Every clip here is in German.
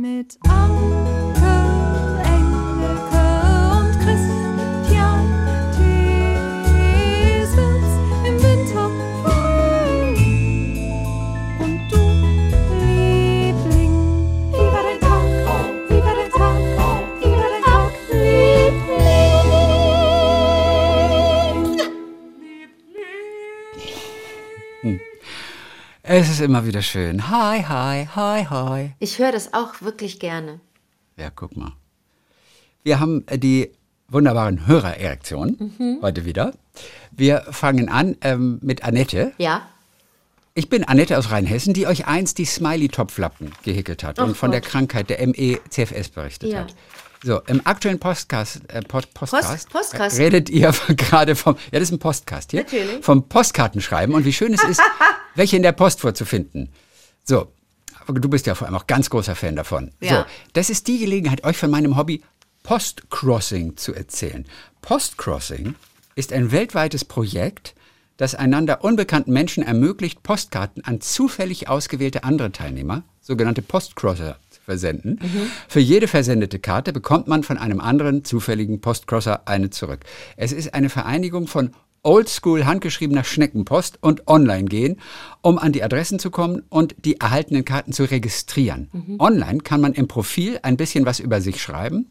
Mit Anke, Es ist immer wieder schön. Hi, hi, hi, hi. Ich höre das auch wirklich gerne. Ja, guck mal. Wir haben äh, die wunderbaren Hörererektionen heute wieder. Wir fangen an ähm, mit Annette. Ja? Ich bin Annette aus Rheinhessen, die euch einst die Smiley-Topflappen gehäkelt hat und Ach von der Gott. Krankheit der ME-CFS berichtet Ja. hat. So, im aktuellen Postcast, äh, Post, Postcast Post- Postcast. redet ihr gerade vom, ja, das ist ein Postcast hier, Natürlich. vom Postkartenschreiben und wie schön es ist, welche in der Post vorzufinden. So, du bist ja vor allem auch ganz großer Fan davon. Ja. So, das ist die Gelegenheit, euch von meinem Hobby Postcrossing zu erzählen. Postcrossing ist ein weltweites Projekt, das einander unbekannten Menschen ermöglicht, Postkarten an zufällig ausgewählte andere Teilnehmer, sogenannte Postcrosser, zu versenden. Für jede versendete Karte bekommt man von einem anderen zufälligen Postcrosser eine zurück. Es ist eine Vereinigung von oldschool handgeschriebener Schneckenpost und online gehen, um an die Adressen zu kommen und die erhaltenen Karten zu registrieren. Online kann man im Profil ein bisschen was über sich schreiben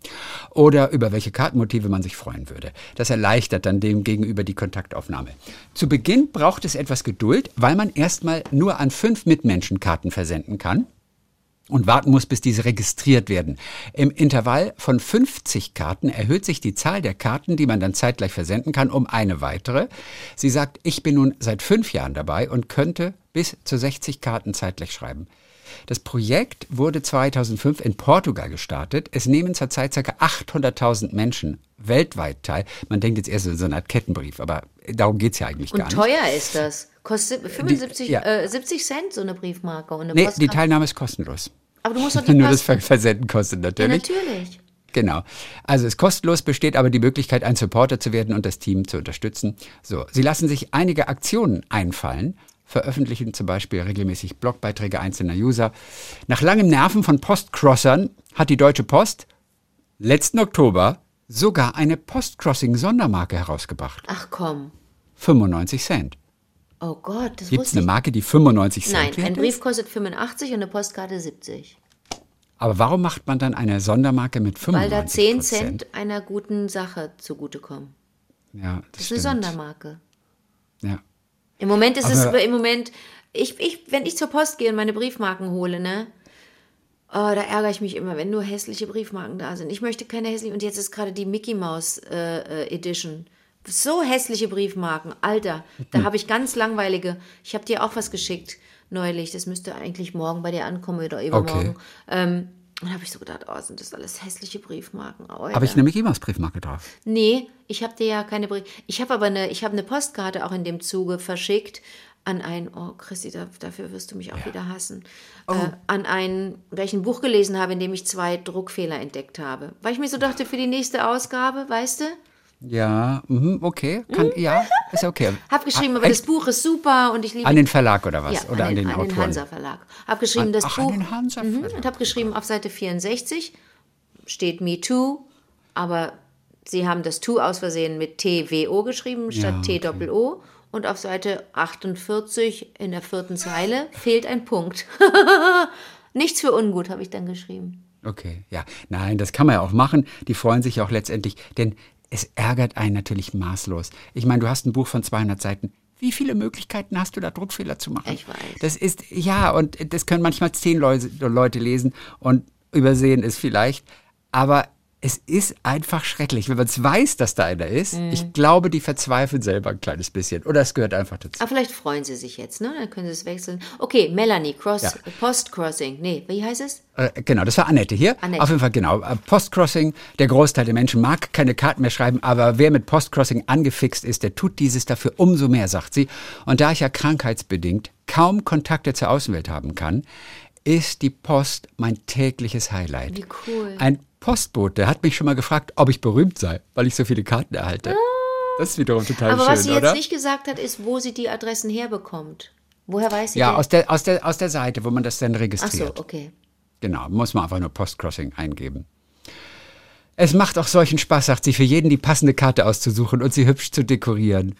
oder über welche Kartenmotive man sich freuen würde. Das erleichtert dann dem gegenüber die Kontaktaufnahme. Zu Beginn braucht es etwas Geduld, weil man erstmal nur an fünf Mitmenschen Karten versenden kann und warten muss, bis diese registriert werden. Im Intervall von 50 Karten erhöht sich die Zahl der Karten, die man dann zeitgleich versenden kann, um eine weitere. Sie sagt, ich bin nun seit fünf Jahren dabei und könnte bis zu 60 Karten zeitgleich schreiben. Das Projekt wurde 2005 in Portugal gestartet. Es nehmen zurzeit ca. 800.000 Menschen weltweit teil. Man denkt jetzt erst so eine Art Kettenbrief, aber darum geht's ja eigentlich Und gar nicht. teuer ist das. Kostet 75, ja. äh, 70 Cent so eine Briefmarke und eine Nee, die Postkarte. Teilnahme ist kostenlos. Aber du musst doch die Nur das Versenden kostet ja, natürlich. natürlich. Genau. Also es ist kostenlos, besteht aber die Möglichkeit, ein Supporter zu werden und das Team zu unterstützen. So, Sie lassen sich einige Aktionen einfallen, veröffentlichen zum Beispiel regelmäßig Blogbeiträge einzelner User. Nach langem Nerven von Postcrossern hat die Deutsche Post letzten Oktober sogar eine Postcrossing-Sondermarke herausgebracht. Ach komm. 95 Cent. Oh Gott, das Gibt es wusste eine ich. Marke, die 95 Cent Nein, ein? Brief kostet 85 und eine Postkarte 70. Aber warum macht man dann eine Sondermarke mit 95 Weil da 10 Cent einer guten Sache zugutekommen. Ja, das, Das ist eine stimmt. Sondermarke. Ja. Im Moment ist es Aber- im Moment, ich, ich, wenn ich zur Post gehe und meine Briefmarken hole, ne? Oh, da ärgere ich mich immer, wenn nur hässliche Briefmarken da sind. Ich möchte keine hässlichen. Und jetzt ist gerade die Mickey Mouse äh, äh, Edition. So hässliche Briefmarken. Alter, Hm. da habe ich ganz langweilige. Ich habe dir auch was geschickt neulich. Das müsste eigentlich morgen bei dir ankommen oder übermorgen. Okay. Ähm, und habe ich so gedacht, oh, sind das alles hässliche Briefmarken. Oh, Habe ich Mickey Maus Briefmarke drauf? Nee, ich habe dir ja keine Brief. Ich habe aber eine, ich habe eine Postkarte auch in dem Zuge verschickt an ein, oh Christi, da, dafür wirst du mich auch wieder hassen, Oh. äh, an ein, weil ich ein Buch gelesen habe, in dem ich zwei Druckfehler entdeckt habe. Weil ich mir so dachte, für die nächste Ausgabe, weißt du, Ja, mhm, okay. Kann, Ja, ist okay. hab geschrieben, Ah, aber das Buch ist super und ich liebe An den Verlag oder was? ja, oder an den, an den Autoren? Hansa Verlag. Hab geschrieben, An- das ach, an Buch den Hansa Mhm, Verlag, und habe geschrieben auf Seite 64 steht Me Too, aber sie haben das To aus Versehen mit TWO geschrieben statt Ja, okay. T-Doppel-O und auf Seite 48 in der vierten Zeile fehlt ein Punkt. Nichts für ungut habe ich dann geschrieben. Okay, ja. Nein, das kann man ja auch machen. Die freuen sich ja auch letztendlich, denn es ärgert einen natürlich maßlos. Ich meine, du hast ein Buch von 200 Seiten. Wie viele Möglichkeiten hast du da, Druckfehler zu machen? Ich weiß. Das ist, ja, und das können manchmal zehn Leute, Leute lesen und übersehen es vielleicht. Aber es ist einfach schrecklich, wenn man es weiß, dass da einer ist. Mhm. Ich glaube, die verzweifeln selber ein kleines bisschen. Oder es gehört einfach dazu. Aber vielleicht freuen sie sich jetzt, ne? Dann können sie es wechseln. Okay, Melanie, Cross, Ja. Post-Crossing. Nee, wie heißt es? Äh, genau, das war Annette hier. Annette. Auf jeden Fall, genau. Äh, Postcrossing, der Großteil der Menschen mag keine Karten mehr schreiben, aber wer mit Postcrossing angefixt ist, der tut dieses dafür umso mehr, sagt sie. Und da ich ja krankheitsbedingt kaum Kontakte zur Außenwelt haben kann, ist die Post mein tägliches Highlight. Wie cool. Ein Postbote hat mich schon mal gefragt, ob ich berühmt sei, weil ich so viele Karten erhalte. Das ist wiederum total Ah. Aber schön, was sie oder? jetzt nicht gesagt hat, ist, wo sie die Adressen herbekommt. Woher weiß sie ja, denn? aus der, aus, der, aus der Seite, wo man das dann Ach registriert. so, okay. Genau, muss man einfach nur Postcrossing eingeben. Es macht auch solchen Spaß, sagt sie, für jeden die passende Karte auszusuchen und sie hübsch zu dekorieren.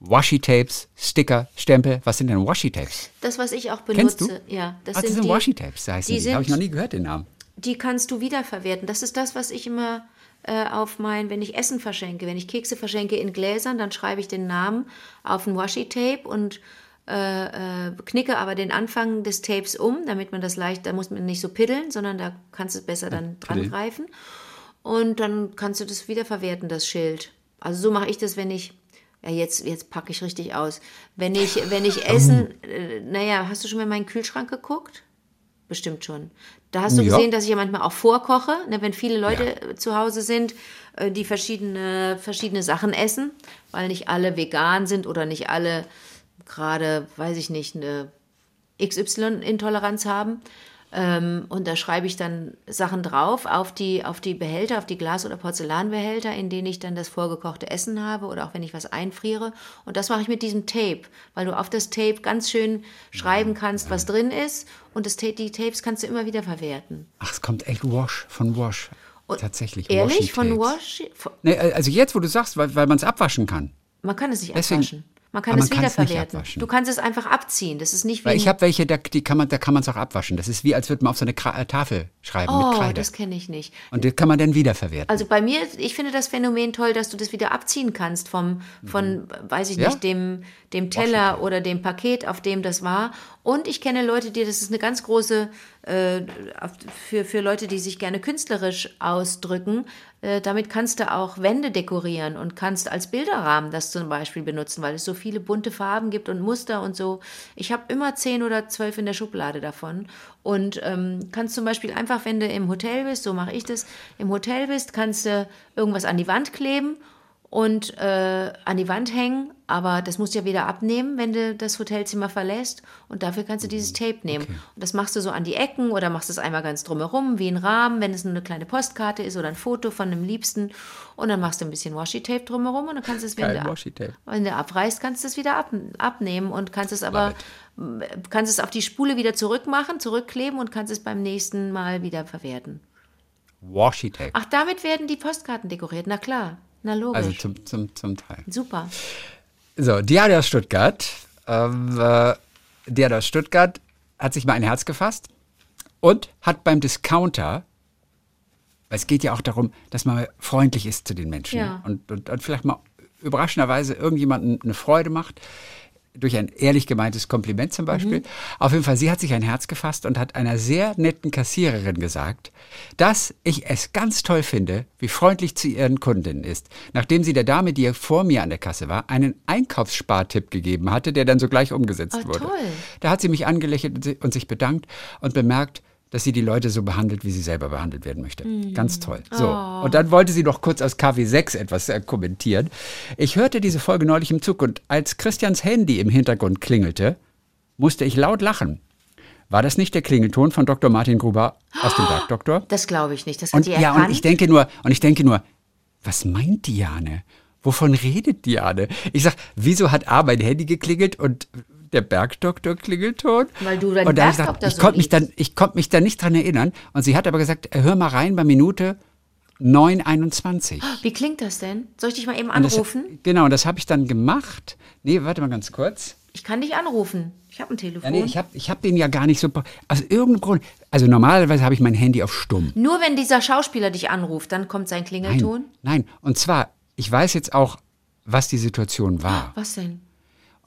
Washi-Tapes, Sticker, Stempel. Was sind denn Washi-Tapes? Das, was ich auch Kennst benutze, du? ja, das Ach, das sind sind Washi-Tapes, heißen die die. Habe ich noch sind- nie gehört, den Namen. Die kannst du wiederverwerten. Das ist das, was ich immer äh, auf mein, wenn ich Essen verschenke, wenn ich Kekse verschenke in Gläsern, dann schreibe ich den Namen auf ein Washi-Tape und äh, äh, knicke aber den Anfang des Tapes um, damit man das leicht, da muss man nicht so piddeln, sondern da kannst du besser dann dran piddeln. greifen. Und dann kannst du das wiederverwerten, das Schild. Also so mache ich das, wenn ich, ja jetzt, jetzt packe ich richtig aus. Wenn ich, wenn ich Essen, äh, naja, hast du schon mal in meinen Kühlschrank geguckt? Bestimmt schon. Da hast du Ja. gesehen, dass ich ja manchmal auch vorkoche, ne, wenn viele Leute äh, zu Hause sind, äh, die verschiedene, verschiedene Sachen essen, weil nicht alle vegan sind oder nicht alle gerade, weiß ich nicht, eine XY-Intoleranz haben. Ähm, und da schreibe ich dann Sachen drauf auf die, auf die Behälter, auf die Glas- oder Porzellanbehälter, in denen ich dann das vorgekochte Essen habe oder auch wenn ich was einfriere. Und das mache ich mit diesem Tape, weil du auf das Tape ganz schön schreiben kannst, was drin ist. Und das, die Tapes kannst du immer wieder verwerten. Ach, es kommt echt Wash, von Wash. Tatsächlich. Ehrlich? Von Washi-Tapes. Wash? Von- Nee, also jetzt, wo du sagst, weil, weil man es abwaschen kann. Man kann es nicht Deswegen- abwaschen. Man kann es wiederverwerten. Du kannst es einfach abziehen. Das ist nicht wie Weil ich habe welche, da, die kann man, da kann man es auch abwaschen. Das ist wie, als würde man auf so eine Kra äh, Tafel schreiben mit Oh, Kreide. das kenne ich nicht. Und das kann man dann wiederverwerten. Also bei mir, ich finde das Phänomen toll, dass du das wieder abziehen kannst vom, von, weiß ich Ja. nicht, dem, dem Teller oder dem Paket, auf dem das war. Und ich kenne Leute, die, das ist eine ganz große, äh, für, für Leute, die sich gerne künstlerisch ausdrücken, damit kannst du auch Wände dekorieren und kannst als Bilderrahmen das zum Beispiel benutzen, weil es so viele bunte Farben gibt und Muster und so. Ich habe immer zehn oder zwölf in der Schublade davon und ähm, kannst zum Beispiel einfach, wenn du im Hotel bist, so mache ich das, im Hotel bist, kannst du irgendwas an die Wand kleben und äh, an die Wand hängen, aber das musst du ja wieder abnehmen, wenn du das Hotelzimmer verlässt und dafür kannst du dieses Tape nehmen. Und das machst du so an die Ecken oder machst es einmal ganz drumherum, wie ein Rahmen, wenn es nur eine kleine Postkarte ist oder ein Foto von einem Liebsten und dann machst du ein bisschen Washi-Tape drumherum und dann kannst du es, wenn, Geil, du, Washi-Tape. wenn du abreißt, kannst du es wieder ab, abnehmen und kannst es aber kannst es auf die Spule wieder zurückmachen, zurückkleben und kannst es beim nächsten Mal wieder verwerten. Washi-Tape. Ach, damit werden die Postkarten dekoriert, na klar. Na logisch. Also zum, zum, zum Teil. Super. So, Diana aus Stuttgart. Ähm, äh, Diana aus Stuttgart hat sich mal ein Herz gefasst und hat beim Discounter, weil es geht ja auch darum, dass man freundlich ist zu den Menschen Ja. und, und, und vielleicht mal überraschenderweise irgendjemandem eine Freude macht. Durch ein ehrlich gemeintes Kompliment zum Beispiel. Auf jeden Fall, sie hat sich ein Herz gefasst und hat einer sehr netten Kassiererin gesagt, dass ich es ganz toll finde, wie freundlich zu ihren Kundinnen ist. Nachdem sie der Dame, die vor mir an der Kasse war, einen Einkaufsspartipp gegeben hatte, der dann sogleich umgesetzt Oh, wurde. toll. Da hat sie mich angelächelt und sich bedankt und bemerkt, dass sie die Leute so behandelt, wie sie selber behandelt werden möchte. Ganz toll. So. Und dann wollte sie noch kurz aus KW6 etwas äh, kommentieren. Ich hörte diese Folge neulich im Zug und als Christians Handy im Hintergrund klingelte, musste ich laut lachen. War das nicht der Klingelton von Dr. Martin Gruber aus dem Bergdoktor? Das glaube ich nicht. Das hat Und die ja, erkannt. und ich denke nur, und ich denke nur, was meint Diane? Wovon redet Diane? Ich sag, wieso hat A mein Handy geklingelt und der Bergdoktor Klingelton? Weil du da ich Bergdoktor gesagt, ich so konnte mich liebst. dann, ich konnte mich dann nicht dran erinnern. Und sie hat aber gesagt, hör mal rein bei Minute 921. Wie klingt das denn? Soll ich dich mal eben Und das- anrufen? Genau, und das habe ich dann gemacht. Nee, warte mal ganz kurz. Ich kann dich anrufen. Ich habe ein Telefon. Ja, nee, ich habe ich hab den ja gar nicht so. Aus irgendeinem Grund. Also normalerweise habe ich mein Handy auf stumm. Nur wenn dieser Schauspieler dich anruft, dann kommt sein Klingelton. Nein, nein. Und zwar, ich weiß jetzt auch, was die Situation war. Was denn?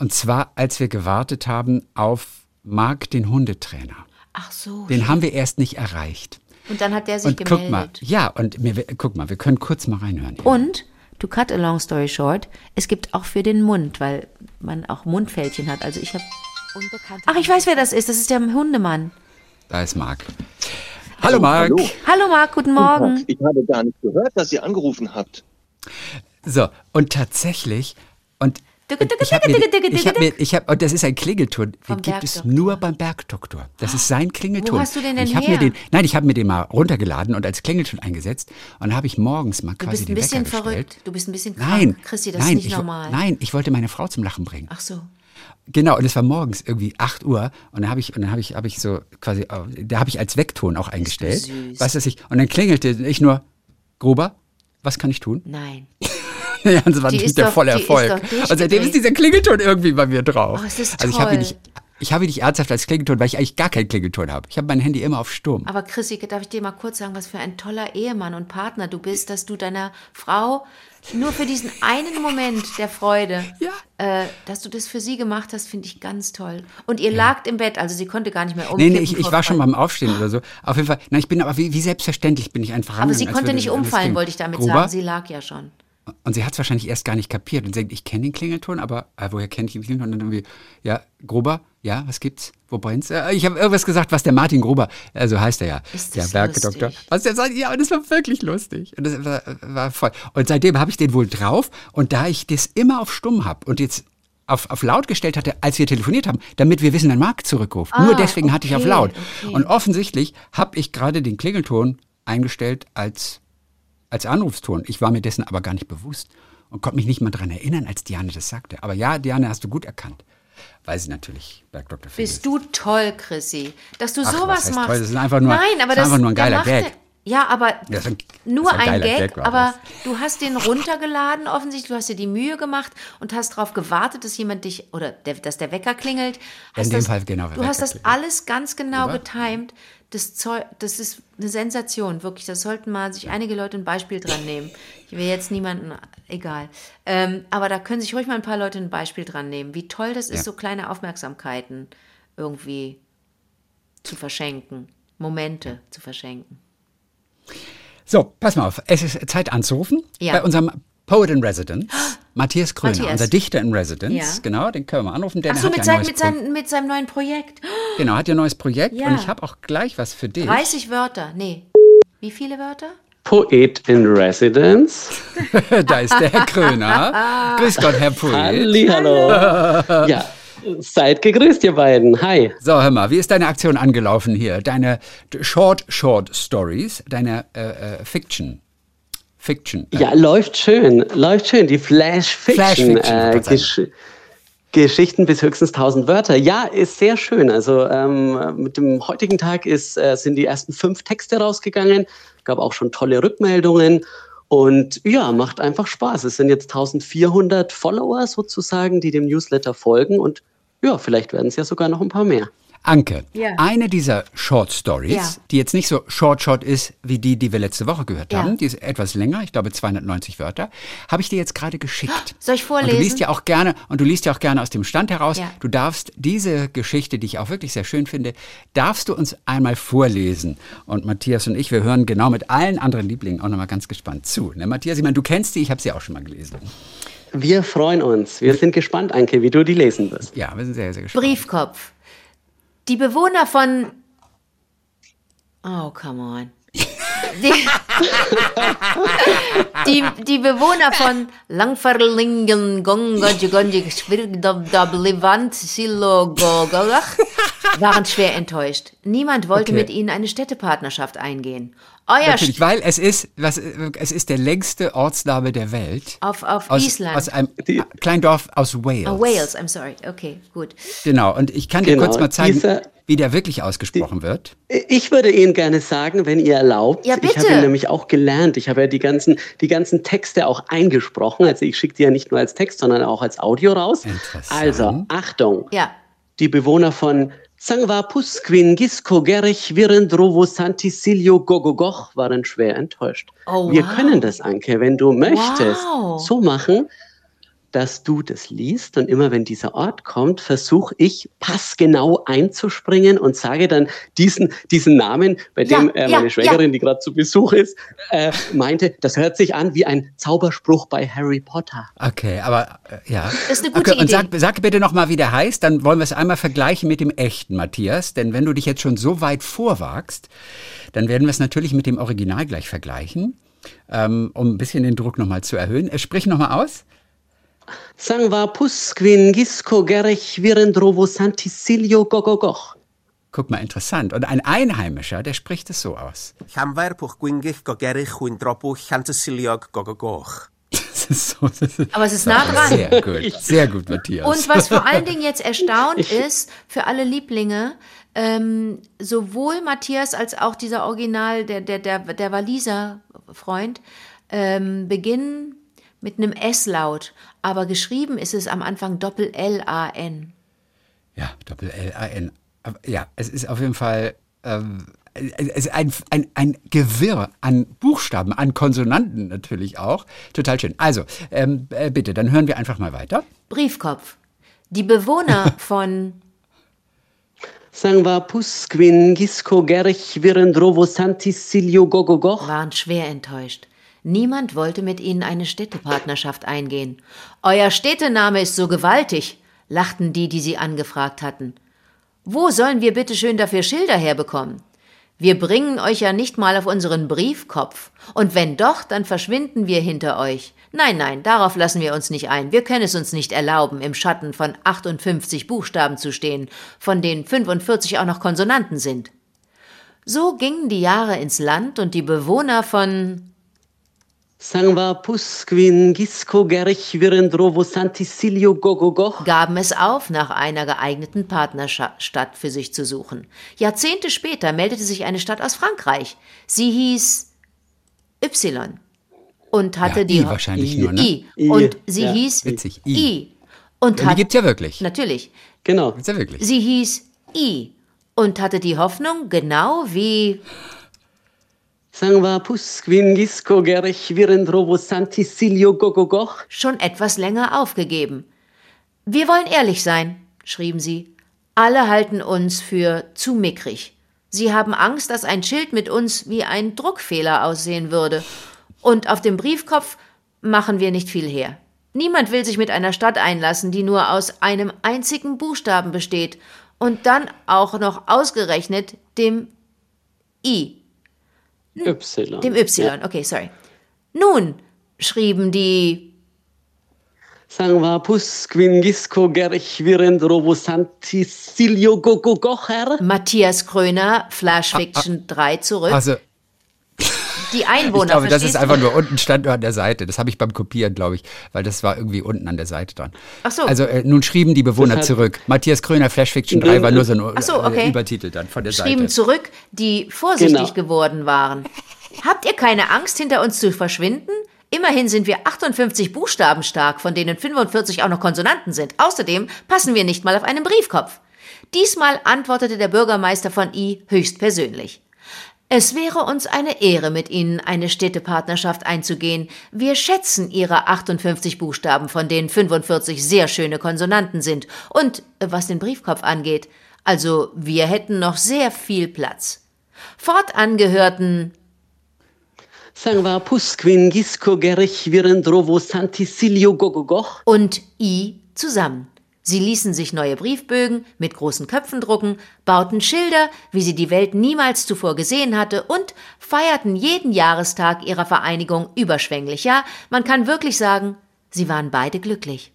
Und zwar, als wir gewartet haben auf Marc, den Hundetrainer. Ach so. Den haben wir erst nicht erreicht. Und dann hat der sich Und guck mal, gemeldet. ja, und wir- guck mal, wir können kurz mal reinhören. hier. Und, to cut a long story short, es gibt auch für den Mund, weil man auch Mundfältchen hat. Also ich habe. Ach, ich weiß, wer das ist. Das ist der Hundemann. Da ist Marc. Hallo Marc. hallo. Hallo Marc, guten Morgen. Ich habe gar nicht gehört, dass ihr angerufen habt. So, und tatsächlich, und ich habe hab mir, ich das ist ein Klingelton, den gibt es nur beim Bergdoktor. Das ist sein Klingelton. Wo hast du den denn ich her? Mir den, nein, ich habe mir den mal runtergeladen und als Klingelton eingesetzt und dann habe ich morgens mal Du quasi bist ein den bisschen Wecker gestellt. verrückt. Du bist ein bisschen krank. Nein, Christi, das nein, ist nicht ich, normal. Nein, ich wollte meine Frau zum Lachen bringen. Ach so. Genau, und es war morgens irgendwie 8 Uhr und dann habe ich, und dann habe ich, habe ich so quasi, äh, da habe ich als Weckton auch eingestellt. Weißt du, ich, und dann klingelte ich nur, Gruber, was kann ich tun? Nein. ja, das war natürlich der doch- volle Erfolg. Und seitdem ist dieser Klingelton irgendwie bei mir drauf. Oh, es ist also ich habe ihn toll. nicht, ich habe ihn nicht ernsthaft als Klingelton, weil ich eigentlich gar keinen Klingelton habe. Ich habe mein Handy immer auf Sturm. Aber Chrissy, darf ich dir mal kurz sagen, was für ein toller Ehemann und Partner du bist, dass du deiner Frau nur für diesen einen Moment der Freude, Ja. äh, dass du das für sie gemacht hast, finde ich ganz toll. Und ihr lagt im Bett, also sie konnte gar nicht mehr Nee, umkippen. nee, ich, ich war schon beim Aufstehen oder so. Auf jeden Fall, na, ich bin aber wie, wie selbstverständlich bin ich einfach Aber sie konnte nicht umfallen, wollte ich damit Gruber, sagen. Sie lag ja schon. Und sie hat es wahrscheinlich erst gar nicht kapiert und sagt, ich kenne den Klingelton, aber äh, woher kenne ich den Klingelton? Und dann irgendwie, ja, Gruber, ja, was gibt's? Wo brennt's? Äh, ich habe irgendwas gesagt, was der Martin Gruber, äh, so heißt er ja, Ist der Werkedoktor. Was der sagt, ja, und das war wirklich lustig. Und das war, war voll. Und seitdem habe ich den wohl drauf und da ich das immer auf stumm habe und jetzt auf, auf laut gestellt hatte, als wir telefoniert haben, damit wir wissen, wenn Marc zurückruft. Nur Ah, deswegen hatte ich auf okay, laut. okay. Und offensichtlich habe ich gerade den Klingelton eingestellt als als Anrufston. Ich war mir dessen aber gar nicht bewusst und konnte mich nicht mal daran erinnern, als Diane das sagte. Aber ja, Diane, hast du gut erkannt. Weil sie natürlich Bergdoktor Phil Bist du toll, Chrissy, dass du Ach, was sowas machst. toll? Das ist einfach nur- Nein, aber das ist einfach nur ein geiler Gag. ja- aber ist ein- nur ist ein ein, Gag, Gag, aber das. du hast den runtergeladen offensichtlich, du hast dir die Mühe gemacht und hast darauf gewartet, dass jemand dich, oder der, dass der Wecker klingelt. Hast dem das, Fall genau, Du hast Wecker das klingelt. alles ganz genau getimt. Das, Zeug, das ist eine Sensation, wirklich. Das sollten mal sich einige Leute ein Beispiel dran nehmen. Ich will jetzt niemanden, egal. Ähm, aber da können sich ruhig mal ein paar Leute ein Beispiel dran nehmen. Wie toll das ist, Ja. so kleine Aufmerksamkeiten irgendwie zu verschenken, Momente zu verschenken. So, pass mal auf. Es ist Zeit anzurufen. Ja. Bei unserem Poet in Residence, Matthias Kröner, Matthias. unser Dichter in Residence. Ja. Genau, den können wir anrufen. Der Ach so, hat mit, ja sein, mit, sein, mit seinem neuen Projekt. Genau, hat ja ein neues Projekt. Ja. Und ich habe auch gleich was für dich. 30 Wörter. Nee. Wie viele Wörter? Poet in Residence. da ist der Herr Kröner. Grüß Gott, Herr Poet. Hallihallo. Ja, seid gegrüßt, ihr beiden. Hi. So, hör mal, wie ist deine Aktion angelaufen hier? Deine Short, Short Stories, deine äh, äh, Fiction. Fiction. äh, Ja, läuft schön. Läuft schön. Die Flash Fiction. Flash Fiction, äh, Gesch Geschichten bis höchstens 1000 Wörter. Ja, ist sehr schön. Also ähm, mit dem heutigen Tag ist, äh, sind die ersten fünf Texte rausgegangen. Gab auch schon tolle Rückmeldungen. Und ja, macht einfach Spaß. Es sind jetzt 1400 Follower sozusagen, die dem Newsletter folgen. Und ja, vielleicht werden es ja sogar noch ein paar mehr. Anke, Ja. eine dieser Short Stories, Ja. die jetzt nicht so Short Short ist wie die, die wir letzte Woche gehört Ja. haben, die ist etwas länger, ich glaube 290 Wörter, habe ich dir jetzt gerade geschickt. Soll ich Und vorlesen? du liest ja auch gerne und du liest ja auch gerne aus dem Stand heraus. Ja. Du darfst diese Geschichte, die ich auch wirklich sehr schön finde, darfst du uns einmal vorlesen. Und Matthias und ich, wir hören genau mit allen anderen Lieblingen auch nochmal ganz gespannt zu. Ne, Matthias, ich meine, du kennst die, ich habe sie auch schon mal gelesen. Wir freuen uns. Wir sind gespannt, Anke, wie du die lesen wirst. Ja, wir sind sehr, sehr gespannt. Briefkopf. Die Bewohner von. Oh, come on. Die, die, die Bewohner von Langferlingen, Gongajigonji, Schwirgdablevant, Silogogolach waren schwer enttäuscht. Niemand wollte Okay. mit ihnen eine Städtepartnerschaft eingehen. Euer Natürlich, weil es ist, was, es ist der längste Ortsname der Welt. Auf- auf aus, Island. Aus einem Die- kleinen Dorf aus Wales. Oh, Wales, I'm sorry. Okay, gut. Genau, und ich kann dir Genau, kurz mal zeigen, dieser- wie der wirklich ausgesprochen wird. Ich würde Ihnen gerne sagen, wenn ihr erlaubt. Ja, Ich bitte. habe ihn nämlich auch gelernt. Ich habe ja die ganzen, die ganzen Texte auch eingesprochen. Also ich schicke die ja nicht nur als Text, sondern auch als Audio raus. Interessant. Also, Achtung. Ja. Die Bewohner von Sangwa Pusquin, Gisco, Gerich, Virendrovo, Santisilio, Gogogoch waren schwer enttäuscht. Oh, Wir wow. können das, Anke, wenn du möchtest, Wow. so machen, dass du das liest und immer wenn dieser Ort kommt, versuche ich passgenau einzuspringen und sage dann diesen, diesen Namen, bei Ja, dem äh, ja, meine Schwägerin, ja. die gerade zu Besuch ist, äh, meinte, das hört sich an wie ein Zauberspruch bei Harry Potter. Okay, aber äh, ja. Das ist eine gute okay, und Idee. sag, sag bitte nochmal, wie der heißt, dann wollen wir es einmal vergleichen mit dem echten Matthias. Denn wenn du dich jetzt schon so weit vorwagst, dann werden wir es natürlich mit dem Original gleich vergleichen, ähm, um ein bisschen den Druck nochmal zu erhöhen. Äh, sprich nochmal aus. Sangwa Pusquin, Gisco, Gerich, Virendrovo, Santisilio, Gogogoch. Guck mal, interessant. Und ein Einheimischer, der spricht es so aus. Llanfair pwch gwingich gogerich chwyn drobw llantysiliog gogogoch. Das ist so, das ist Aber es ist nah dran. Sehr gut, sehr gut, Matthias. Und was vor allen Dingen jetzt erstaunt ist für alle Lieblinge, ähm, sowohl Matthias als auch dieser Original, der, der, der, der Waliser Freund, ähm, beginnen mit einem S-Laut, aber geschrieben ist es am Anfang Doppel-L-A-N. Ja, Doppel-L-A-N. Ja, es ist auf jeden Fall ähm, es ist ein, ein, ein Gewirr an Buchstaben, an Konsonanten natürlich auch. Total schön. Also, ähm, äh, bitte, dann hören wir einfach mal weiter. Briefkopf. Die Bewohner von Sangva Pusquin, Gisco Gerich, Virendrovo Santisilio Gogogoch. waren schwer enttäuscht. Niemand wollte mit ihnen eine Städtepartnerschaft eingehen. Euer Städtename ist so gewaltig, lachten die, die sie angefragt hatten. Wo sollen wir bitte schön dafür Schilder herbekommen? Wir bringen euch ja nicht mal auf unseren Briefkopf. Und wenn doch, dann verschwinden wir hinter euch. Nein, nein, darauf lassen wir uns nicht ein. Wir können es uns nicht erlauben, im Schatten von 58 Buchstaben zu stehen, von denen 45 auch noch Konsonanten sind. So gingen die Jahre ins Land und die Bewohner von Sangva Pusquin, Gisco Gerich, Virendrovo Santisilio Gogogoch. gaben es auf, nach einer geeigneten Partnerstadt für sich zu suchen. Jahrzehnte später meldete sich eine Stadt aus Frankreich. Sie hieß Y und hatte Ja, die I wahrscheinlich nur, ne? I. I, und sie ja. hieß Witzig, I. I. Und Und die hat gibt's ja wirklich. natürlich. Genau. Gibt's ja wirklich. Sie hieß I und hatte die Hoffnung, genau wie Sangva Pusquin, Gisco Gerich, Virendrovo Santisilio Gogogoch. schon etwas länger aufgegeben. Wir wollen ehrlich sein, schrieben sie. Alle halten uns für zu mickrig. Sie haben Angst, dass ein Schild mit uns wie ein Druckfehler aussehen würde. Und auf dem Briefkopf machen wir nicht viel her. Niemand will sich mit einer Stadt einlassen, die nur aus einem einzigen Buchstaben besteht und dann auch noch ausgerechnet dem I. Y. Dem Y, okay, sorry. Nun, schrieben die Sangva Pusquin, Gisco Gerich, Virendrovo Santisilio Gogogocher. Matthias Kröner, Flash Fiction 3 zurück. Also, die ich Einwohner, glaube, das ist einfach nur unten stand nur an der Seite. Das habe ich beim Kopieren, glaube ich, weil das war irgendwie unten an der Seite dran. Ach so. Also äh, nun schrieben die Bewohner Das hat- Matthias Matthias Kröner, Flash Fiction 3 war nur so ein Ach so, okay. äh, Übertitel dann von der schrieben Seite. zurück, die vorsichtig Genau. geworden waren. Habt ihr keine Angst, hinter uns zu verschwinden? Immerhin sind wir 58 Buchstaben stark, von denen 45 auch noch Konsonanten sind. Außerdem passen wir nicht mal auf einen Briefkopf. Diesmal antwortete der Bürgermeister von I höchstpersönlich. Es wäre uns eine Ehre, mit Ihnen eine Städtepartnerschaft einzugehen. Wir schätzen Ihre 58 Buchstaben, von denen 45 sehr schöne Konsonanten sind. Und äh, was den Briefkopf angeht, also wir hätten noch sehr viel Platz. Fortan gehörten Sangva Pusquin, Gisco Gerich, Virendrovo Santisilio Gogogoch. und I zusammen. Sie ließen sich neue Briefbögen mit großen Köpfen drucken, bauten Schilder, wie sie die Welt niemals zuvor gesehen hatte, und feierten jeden Jahrestag ihrer Vereinigung überschwänglich. Ja, man kann wirklich sagen, sie waren beide glücklich.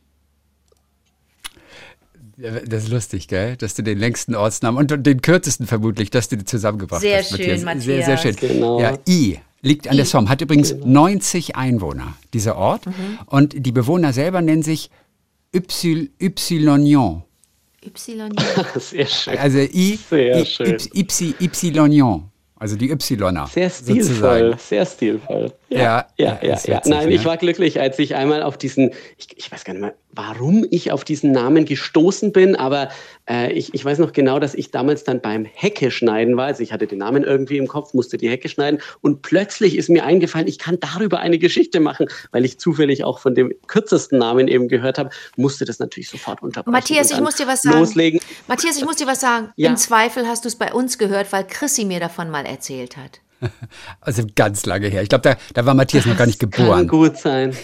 Das ist lustig, gell? Dass du den längsten Ortsnamen und den kürzesten vermutlich, dass du die zusammengebracht Sehr hast. schön, Sehr, sehr schön. Matthias. Genau. Ja, I liegt an der Somme, hat übrigens 90 Einwohner, dieser Ort. Mhm. Und die Bewohner selber nennen sich Y, Ypsilonion. Y. Sehr schön. Also I, Sehr I, schön. Y, Ypsilonion. Also die Ypsiloner. Sehr sozusagen. stilvoll, sehr stilvoll. Ja, ja, ja, ja. ja. witzig, Nein, ne? ich war glücklich, als ich einmal auf diesen, ich, ich weiß gar nicht mehr, warum ich auf diesen Namen gestoßen bin, aber äh, ich, ich weiß noch genau, dass ich damals dann beim Hecke schneiden war. Also ich hatte den Namen irgendwie im Kopf, musste die Hecke schneiden und plötzlich ist mir eingefallen, ich kann darüber eine Geschichte machen, weil ich zufällig auch von dem kürzesten Namen eben gehört habe, musste das natürlich sofort unterbrechen. Matthias, ich muss dir was sagen. Loslegen. Matthias, ich muss dir was sagen. Ja. Im Zweifel hast du es bei uns gehört, weil Chrissy mir davon mal erzählt hat. Also ganz lange her. Ich glaube, da, da war Matthias noch gar nicht Kann geboren. gut sein.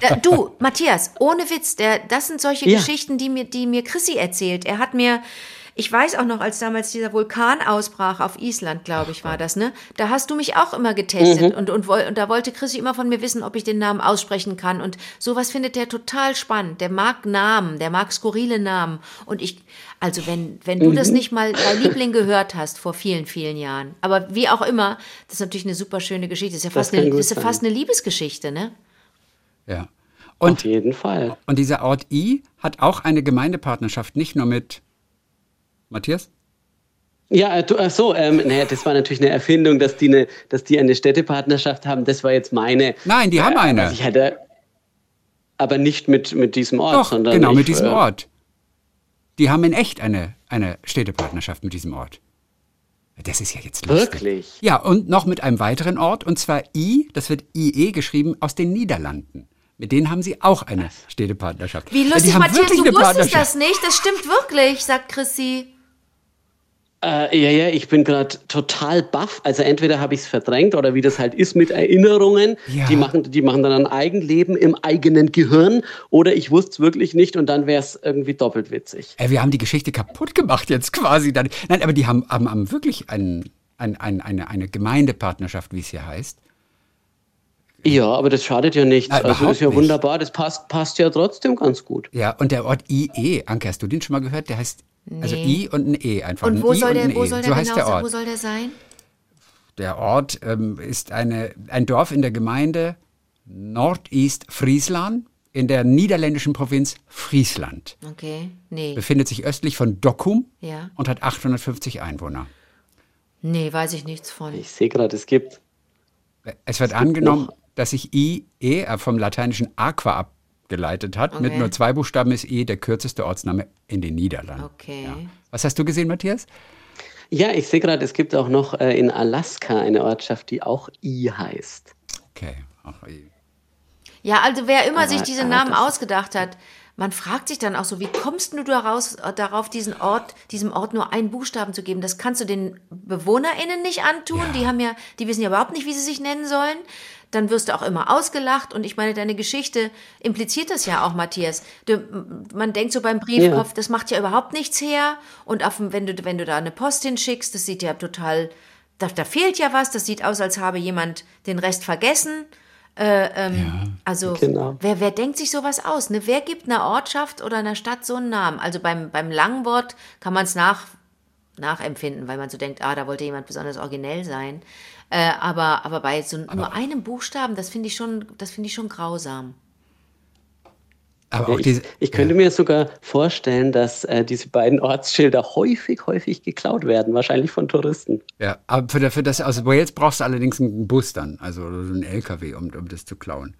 Da, du, Matthias, ohne Witz, der, das sind solche Ja. Geschichten, die mir, die mir Chrissy erzählt. Er hat mir, ich weiß auch noch, als damals dieser Vulkan ausbrach auf Island, glaube ich, war das, ne? Da hast du mich auch immer getestet und, und, woll- und da wollte Chrissy immer von mir wissen, ob ich den Namen aussprechen kann. Und sowas findet der total spannend. Der mag Namen, der mag skurrile Namen. Und ich, also wenn, wenn du das nicht mal bei Liebling gehört hast vor vielen, vielen Jahren, aber wie auch immer, das ist natürlich eine super schöne Geschichte. Das ist ja fast, eine, ist ja fast eine Liebesgeschichte, ne? Ja. Und, Auf jeden Fall. und dieser Ort I hat auch eine Gemeindepartnerschaft, nicht nur mit Matthias? Ja, äh, ach so, ähm, naja, das war natürlich eine Erfindung, dass die eine, dass die eine Städtepartnerschaft haben. Das war jetzt meine. Nein, die haben eine. Also ich hatte, aber nicht mit, mit diesem Ort, Doch, sondern. genau, ich, mit diesem äh, Ort. Die haben in echt eine, eine Städtepartnerschaft mit diesem Ort. Das ist ja jetzt lustig. Wirklich? Ja, und noch mit einem weiteren Ort, und zwar I, das wird IE geschrieben, aus den Niederlanden. Mit denen haben sie auch eine Städtepartnerschaft. Wie Ja, lustig, Matthias, du wusstest das nicht. Das stimmt wirklich, sagt Chrissy. Äh, ja, ja, ich bin gerade total baff. Also entweder habe ich es verdrängt oder wie das halt ist mit Erinnerungen. Ja. Die, machen, die machen dann ein Eigenleben im eigenen Gehirn. Oder ich wusste es wirklich nicht und dann wäre es irgendwie doppelt witzig. Ey, wir haben die Geschichte kaputt gemacht jetzt quasi. Dann. Nein, aber die haben, haben, haben wirklich ein, ein, ein, eine, eine Gemeindepartnerschaft, wie es hier heißt. Ja, aber das schadet ja nichts. Ah, also überhaupt ist ja nicht. wunderbar. Das passt, passt ja trotzdem ganz gut. Ja, und der Ort IE, Anke, hast du den schon mal gehört? Der heißt also Nee. I und ein E einfach. Und ein wo I soll und der, ein wo E. soll so der heißt genau der sein? Ort. Wo soll der sein? Der Ort ähm, ist eine, ein Dorf in der Gemeinde Northeast Friesland in der niederländischen Provinz Friesland. Okay, nee. Befindet sich östlich von Dokkum Ja. und hat 850 Einwohner. Nee, weiß ich nichts von. Ich sehe gerade, es gibt. Es wird angenommen, dass sich IE äh, vom lateinischen aqua abgeleitet hat. Mit Okay. nur zwei Buchstaben ist I der kürzeste Ortsname in den Niederlanden. Okay. Ja. Was hast du gesehen, Matthias? Ja, ich sehe gerade, es gibt auch noch äh, in Alaska eine Ortschaft, die auch I heißt. Okay. Ach, I. Ja, also wer immer Aber- sich diese aber Namen ausgedacht hat, man fragt sich dann auch so, wie kommst du daraus, äh, darauf, diesen Ort, diesem Ort nur einen Buchstaben zu geben? Das kannst du den BewohnerInnen nicht antun. Die haben ja, die wissen ja überhaupt nicht, wie sie sich nennen sollen. Dann wirst du auch immer ausgelacht. Und ich meine, deine Geschichte impliziert das ja auch, Matthias. Du, man denkt so beim Briefkopf, das macht ja überhaupt nichts her. Und auf, wenn, du, wenn du da eine Post hinschickst, das sieht ja total, da, da fehlt ja was. Das sieht aus, als habe jemand den Rest vergessen. Äh, ähm, Also Genau. wer, wer denkt sich sowas aus? Ne? Wer gibt einer Ortschaft oder einer Stadt so einen Namen? Also beim, beim langen Wort kann man es nach, nachempfinden, weil man so denkt, ah, da wollte jemand besonders originell sein. Äh, aber, aber bei so nur einem Buchstaben, das finde ich schon, das finde ich schon grausam. Aber Ja, auch diese. ich, ich könnte mir sogar vorstellen, dass äh, diese beiden Ortsschilder häufig, häufig geklaut werden, wahrscheinlich von Touristen. Ja, aber für, für das aus Wales brauchst du allerdings einen Bus dann, also so einen LKW, um, um das zu klauen.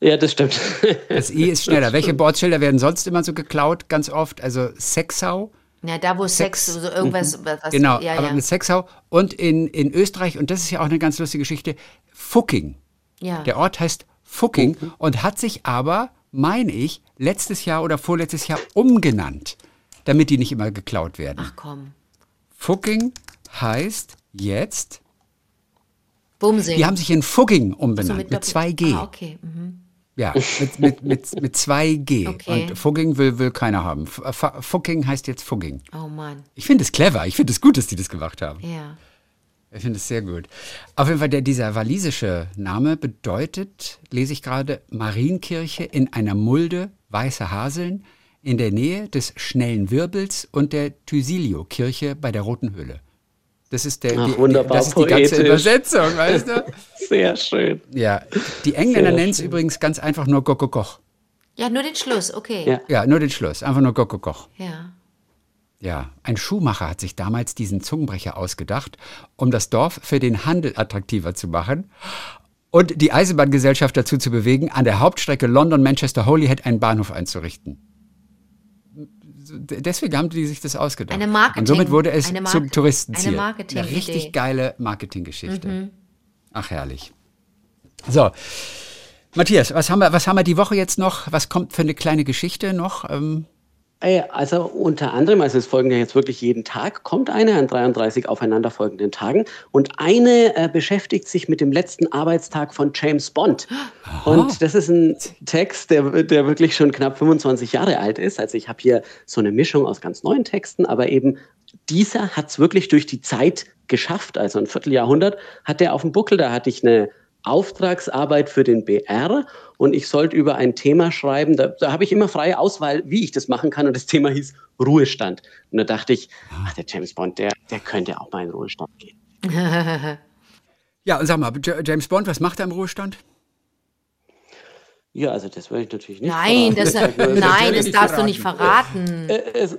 Ja, das stimmt. Das I ist schneller. Welche Bordschilder werden sonst immer so geklaut? Ganz oft. Also Sexau. Ja, da wo Sex, Sex. so irgendwas, was, Genau, ja, aber ja. mit Sexau. Und in, in Österreich, und das ist ja auch eine ganz lustige Geschichte, Fucking. ja. Der Ort heißt Fucking und hat sich aber, meine ich, letztes Jahr oder vorletztes Jahr umgenannt, damit die nicht immer geklaut werden. Ach komm. Fucking heißt jetzt, Bumsing. die haben sich in Fucking umbenannt, mit, Doppel- 2G. Ah, okay. Mhm. Ja, mit, mit, mit, mit 2G. Okay. Und Fugging will, will keiner haben. Fugging heißt jetzt Fugging. Oh Mann. Ich finde es clever. Ich finde es gut, dass die das gemacht haben. Ja. Ich finde es sehr gut. Auf jeden Fall, der, dieser walisische Name bedeutet, lese ich gerade, Marienkirche in einer Mulde, weiße Haseln, in der Nähe des schnellen Wirbels und der Tysilio-Kirche bei der Roten Höhle. Das ist, der, Ach, die, wunderbar das ist die ganze poetisch. Übersetzung, weißt du? Sehr schön. Ja, die Engländer nennen es übrigens ganz einfach nur Gokokoch. Ja, nur den Schluss, okay. Ja. Ja, nur den Schluss, einfach nur Gokokoch. Ja. Ja, ein Schuhmacher hat sich damals diesen Zungenbrecher ausgedacht, um das Dorf für den Handel attraktiver zu machen und die Eisenbahngesellschaft dazu zu bewegen, an der Hauptstrecke London-Manchester-Holyhead einen Bahnhof einzurichten. Deswegen haben die sich das ausgedacht. Eine Marketing- Und somit wurde es zum Touristenziel. eine. Eine richtig geile Marketinggeschichte. Mhm. Ach, herrlich. So. Matthias, was haben, wir, was haben wir die Woche jetzt noch? Was kommt für eine kleine Geschichte noch? Ähm, Äh, Also unter anderem, also es folgen ja jetzt wirklich jeden Tag, kommt eine an 33 aufeinanderfolgenden Tagen und eine äh, beschäftigt sich mit dem letzten Arbeitstag von James Bond. Und das ist ein Text, der, der wirklich schon knapp 25 Jahre alt ist. Also ich habe hier so eine Mischung aus ganz neuen Texten, aber eben dieser hat es wirklich durch die Zeit geschafft, also ein Vierteljahrhundert hat der auf dem Buckel, da hatte ich eine Auftragsarbeit für den BR und ich sollte über ein Thema schreiben. Da, da habe ich immer freie Auswahl, wie ich das machen kann. Und das Thema hieß Ruhestand. Und da dachte ich, ach, der James Bond, der, der könnte auch mal in Ruhestand gehen. ja, und sag mal, J- James Bond, was macht er im Ruhestand? Ja, also das werde ich natürlich nicht Nein, das, verraten. nein, das darfst du nicht verraten. verraten. Äh, es,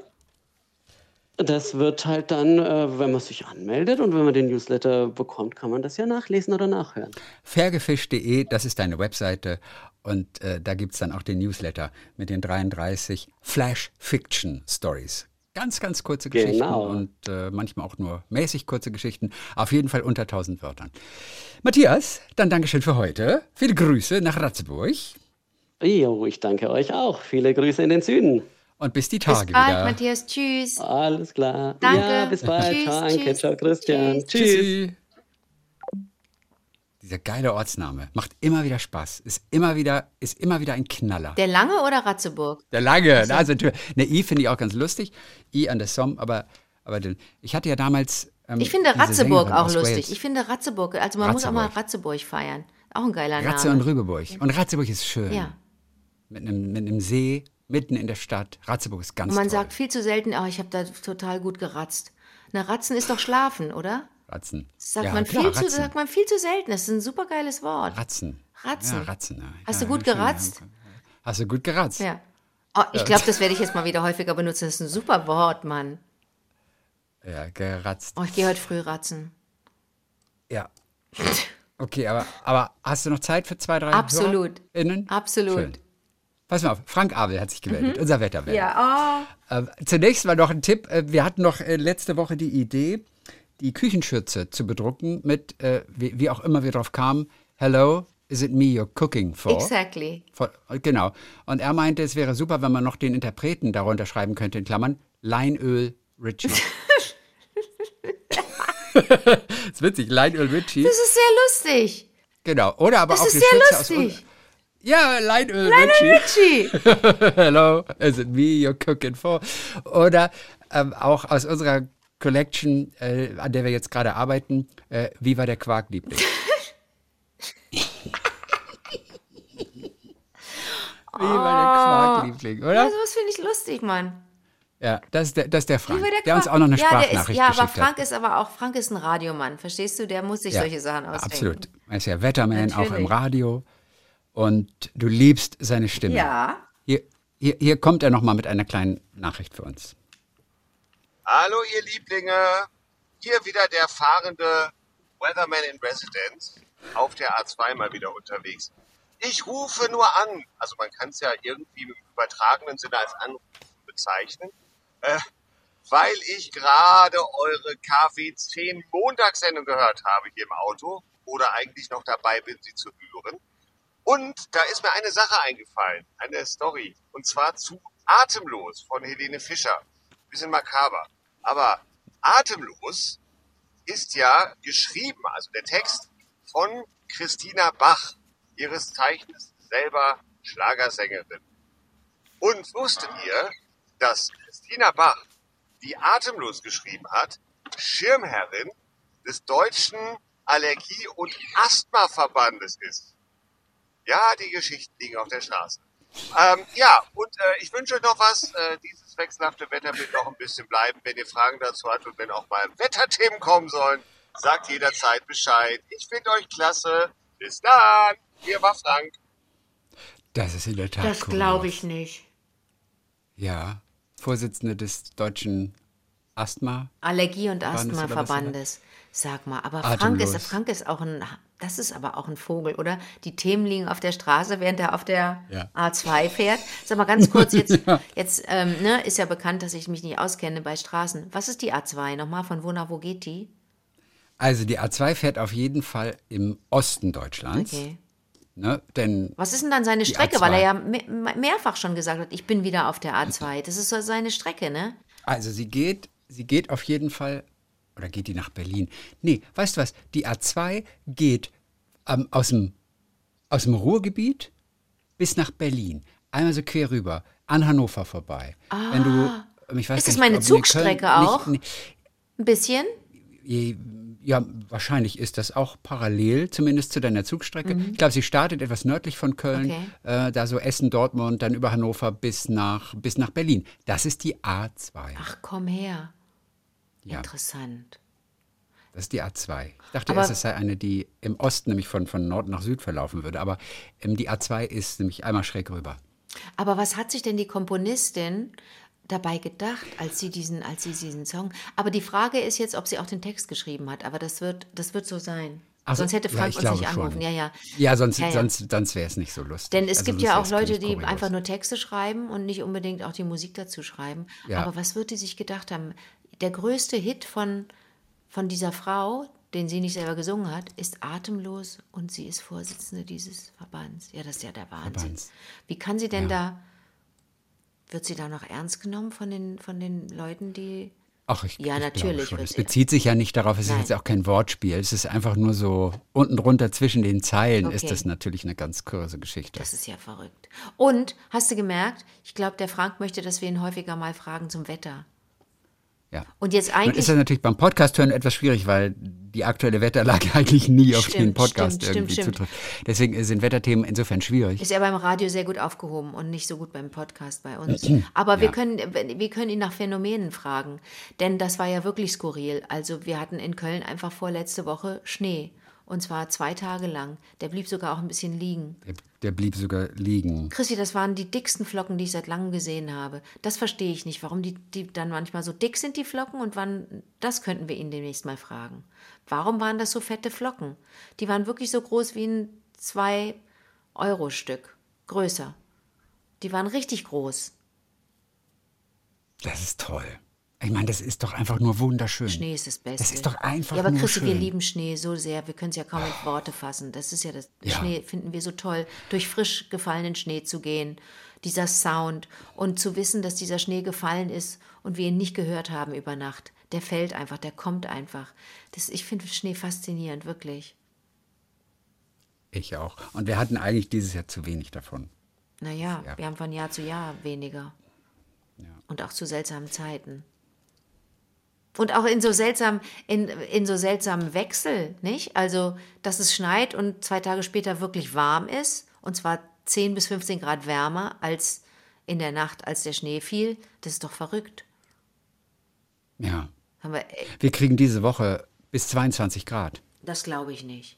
das wird halt dann, äh, wenn man sich anmeldet und wenn man den Newsletter bekommt, kann man das ja nachlesen oder nachhören. Fairgefischt.de, das ist deine Webseite. Und äh, da gibt's dann auch den Newsletter mit den 33 Flash Fiction Stories. Ganz, ganz kurze Geschichten Genau. und äh, manchmal auch nur mäßig kurze Geschichten. Auf jeden Fall unter 1000 Wörtern. Matthias, dann Dankeschön für heute. Viele Grüße nach Ratzeburg Jo, ich danke euch auch. Viele Grüße in den Süden. Und bis die Bis Tage bald, wieder. Matthias. Tschüss. Alles klar. Danke. Ja, bis bald. Tschüss, Danke. tschüss. Ciao, Christian. Tschüss. Tschüss. Dieser geile Ortsname macht immer wieder Spaß. Ist immer wieder, ist immer wieder ein Knaller. Der Lange oder Ratzeburg? Der lange, also natürlich. Ne, I finde ich auch ganz lustig. I an der Somme, aber, aber den, ich hatte ja damals. Ähm, Ich finde Ratzeburg auch lustig. Wales. Ich finde Ratzeburg, also man muss auch mal Ratzeburg. Ratzeburg feiern. Auch ein geiler Ratze und Name. Rübeburg. Und Ratzeburg ist schön. Ja. Mit einem, mit einem See, mitten in der Stadt. Ratzeburg ist ganz Und man toll. sagt viel zu selten, oh, ich habe da total gut geratzt. Na, Ratzen ist doch schlafen, oder? Ratzen. Sagt, ja, man, klar, viel zu, Ratzen. sagt man viel zu selten. Das ist ein super geiles Wort. Ratzen. Ratzen. Ja, Ratzen. Ja. Hast du gut geratzt? Hast du gut geratzt? Ja. Oh, ich glaube, das werde ich jetzt mal wieder häufiger benutzen. Das ist ein super Wort, Mann. Ja, geratzt. Oh, ich gehe heute früh ratzen. Ja. Okay, aber, aber hast du noch Zeit für zwei, drei Absolut. HörerInnen? Absolut. Schön. Pass mal auf, Frank Abel hat sich gemeldet, unser Wetterwelt. Mhm. Ja, oh. Äh, zunächst mal noch ein Tipp. Äh, Wir hatten noch äh, letzte Woche die Idee, die Küchenschürze zu bedrucken mit, äh, wie, auch immer wir drauf kamen, Hello, is it me you're cooking for? Exactly. Genau. Und er meinte, es wäre super, wenn man noch den Interpreten darunter schreiben könnte, in Klammern, Leinöl Richie. das ist witzig, Leinöl Richie. Das ist sehr lustig. Genau. Oder aber Das auch ist eine sehr Schürze lustig. Ja, Leinöl Richie. Richie. Hello, is it me you're cooking for? Oder ähm, auch aus unserer Collection, äh, an der wir jetzt gerade arbeiten, äh, wie war der Quarkliebling? wie war der Quarkliebling, oder? Ja, sowas finde ich lustig, Mann. Ja, das ist der, das ist der Frank, der der, uns Quark? auch noch eine ja, Sprachnachricht ist, Ja, aber Frank hat. ist aber auch, Frank ist ein Radiomann, verstehst du? Der muss sich solche Sachen ausdenken. Absolut. Er ist ja Wetterman, auch im. Radio. Und du liebst seine Stimme. Ja. Hier, hier, hier kommt er nochmal mit einer kleinen Nachricht für uns. Hallo ihr Lieblinge, hier wieder der fahrende Weatherman in Residence auf der A2 mal wieder unterwegs. Ich rufe nur an, also man kann es ja irgendwie im übertragenen Sinne als Anrufen bezeichnen, äh, weil ich gerade eure KW10 Montagssendung gehört habe hier im Auto oder eigentlich noch dabei bin, sie zu hören. Und da ist mir eine Sache eingefallen, eine Story. Und zwar zu Atemlos von Helene Fischer. Bisschen makaber. Aber Atemlos ist ja geschrieben, also der Text von Christina Bach, ihres Zeichens selber Schlagersängerin. Und wusstet ihr, dass Christina Bach, die Atemlos geschrieben hat, Schirmherrin des Deutschen Allergie- und Asthmaverbandes ist? Ja, die Geschichten liegen auf der Straße. Ähm, ja, und äh, ich wünsche euch noch was. Äh, dieses wechselhafte Wetter wird noch ein bisschen bleiben. Wenn ihr Fragen dazu habt und wenn auch mal Wetterthemen kommen sollen, sagt jederzeit Bescheid. Ich finde euch klasse. Bis dann. Hier war Frank. Das ist in der Tat Das glaube ich nicht. Ja, Vorsitzende des deutschen Asthma. Allergie- und Asthma-Verbandes. Sag mal, aber Frank ist. Frank ist auch ein, das ist aber auch ein Vogel, oder? Die Themen liegen auf der Straße, während er auf der Ja. A2 fährt. Sag mal ganz kurz, jetzt, jetzt ähm, ne, ist ja bekannt, dass ich mich nicht auskenne bei Straßen. Was ist die A2? Nochmal, von wo nach wo geht die? Also die A2 fährt auf jeden Fall im Osten Deutschlands. Okay. Ne? Denn Was ist denn dann seine Strecke? A2. Weil er ja me mehrfach schon gesagt hat, ich bin wieder auf der A2. Das ist so seine Strecke, ne? Also sie geht, sie geht auf jeden Fall, oder geht die nach Berlin? Nee, weißt du was? Die A2 geht ähm, aus, dem, aus dem Ruhrgebiet bis nach Berlin. Einmal so quer rüber, an Hannover vorbei. Wenn du, ähm, ich weiß Ah. Ist das meine nicht, ob- nee, Zugstrecke Köln- auch? Nicht, Ein bisschen? nee, ja, wahrscheinlich ist das auch parallel, zumindest zu deiner Zugstrecke. Ich glaube, sie startet etwas nördlich von Köln, Mhm. Okay. äh, da so Essen, Dortmund, dann über Hannover bis nach, bis nach Berlin. Das ist die A2. Ach, komm her. Ja. Interessant. Das ist die A2. Ich dachte Aber- erst, es sei eine, die im Osten nämlich von, von Nord nach Süd verlaufen würde. Aber ähm, die A2 ist nämlich einmal schräg rüber. Aber was hat sich denn die Komponistin dabei gedacht, als sie diesen, als sie diesen Song? Aber die Frage ist jetzt, ob sie auch den Text geschrieben hat. Aber das wird, das wird so sein. Also, sonst hätte ja, Frank ich uns nicht anrufen. schon. Ja, ja. Ja, sonst, Ja, ja. sonst, sonst wäre es nicht so lustig. Denn es Also gibt ja auch Leute, die kurios. einfach nur Texte schreiben und nicht unbedingt auch die Musik dazu schreiben. Ja. Aber was wird die sich gedacht haben? Der größte Hit von, von dieser Frau, den sie nicht selber gesungen hat, ist atemlos und sie ist Vorsitzende dieses Verbands. Ja, das ist ja der Wahnsinn. Verbands. Wie kann sie denn da, wird sie da noch ernst genommen von den, von den Leuten, die Ach, ich, Ja, ich natürlich Glaube schon. Es bezieht sich ja nicht darauf, es Nein. ist jetzt auch kein Wortspiel. Es ist einfach nur so unten drunter zwischen den Zeilen ist Okay. das natürlich eine ganz kurze Geschichte. Das ist ja verrückt. Und hast du gemerkt, ich glaube, der Frank möchte, dass wir ihn häufiger mal fragen zum Wetter. Ja. Und jetzt Nun eigentlich. ist das natürlich beim Podcast hören etwas schwierig, weil die aktuelle Wetterlage eigentlich nie auf den Stimmt, Podcast stimmt, irgendwie stimmt, zutrifft. Deswegen sind Wetterthemen insofern schwierig. ist er beim Radio sehr gut aufgehoben und nicht so gut beim Podcast bei uns. Aber wir, Ja. können, wir können ihn nach Phänomenen fragen, denn das war ja wirklich skurril. Also wir hatten in Köln einfach vorletzte Woche Schnee und zwar zwei Tage lang. Der blieb sogar auch ein bisschen liegen. Der, blieb sogar liegen. Christi, das waren die dicksten Flocken, die ich seit langem gesehen habe. Das verstehe ich nicht, warum die, die dann manchmal so dick sind, die Flocken, und wann, das könnten wir ihn demnächst mal fragen. Warum waren das so fette Flocken? Die waren wirklich so groß wie ein 2-Euro-Stück. Größer. Die waren richtig groß. Das ist toll. Ich meine, das ist doch einfach nur wunderschön. Schnee ist das Beste. Das ist doch einfach Ja, aber nur Christi, wir lieben Schnee so sehr. Wir können es ja kaum in Worte fassen. Das ist ja das. Ja. Schnee finden wir so toll, durch frisch gefallenen Schnee zu gehen. Dieser Sound und zu wissen, dass dieser Schnee gefallen ist und wir ihn nicht gehört haben über Nacht. Der fällt einfach, der kommt einfach. Das, ich finde Schnee faszinierend, wirklich. Ich auch. Und wir hatten eigentlich dieses Jahr zu wenig davon. Naja, Ja. wir haben von Jahr zu Jahr weniger. Und auch zu seltsamen Zeiten. Und auch in so seltsam, in, in so seltsamen Wechsel, nicht? Also, dass es schneit und zwei Tage später wirklich warm ist, und zwar 10 bis 15 Grad wärmer als in der Nacht, als der Schnee fiel, das ist doch verrückt. Ja. Wir, äh, Wir kriegen diese Woche bis 22 Grad. das glaube ich nicht.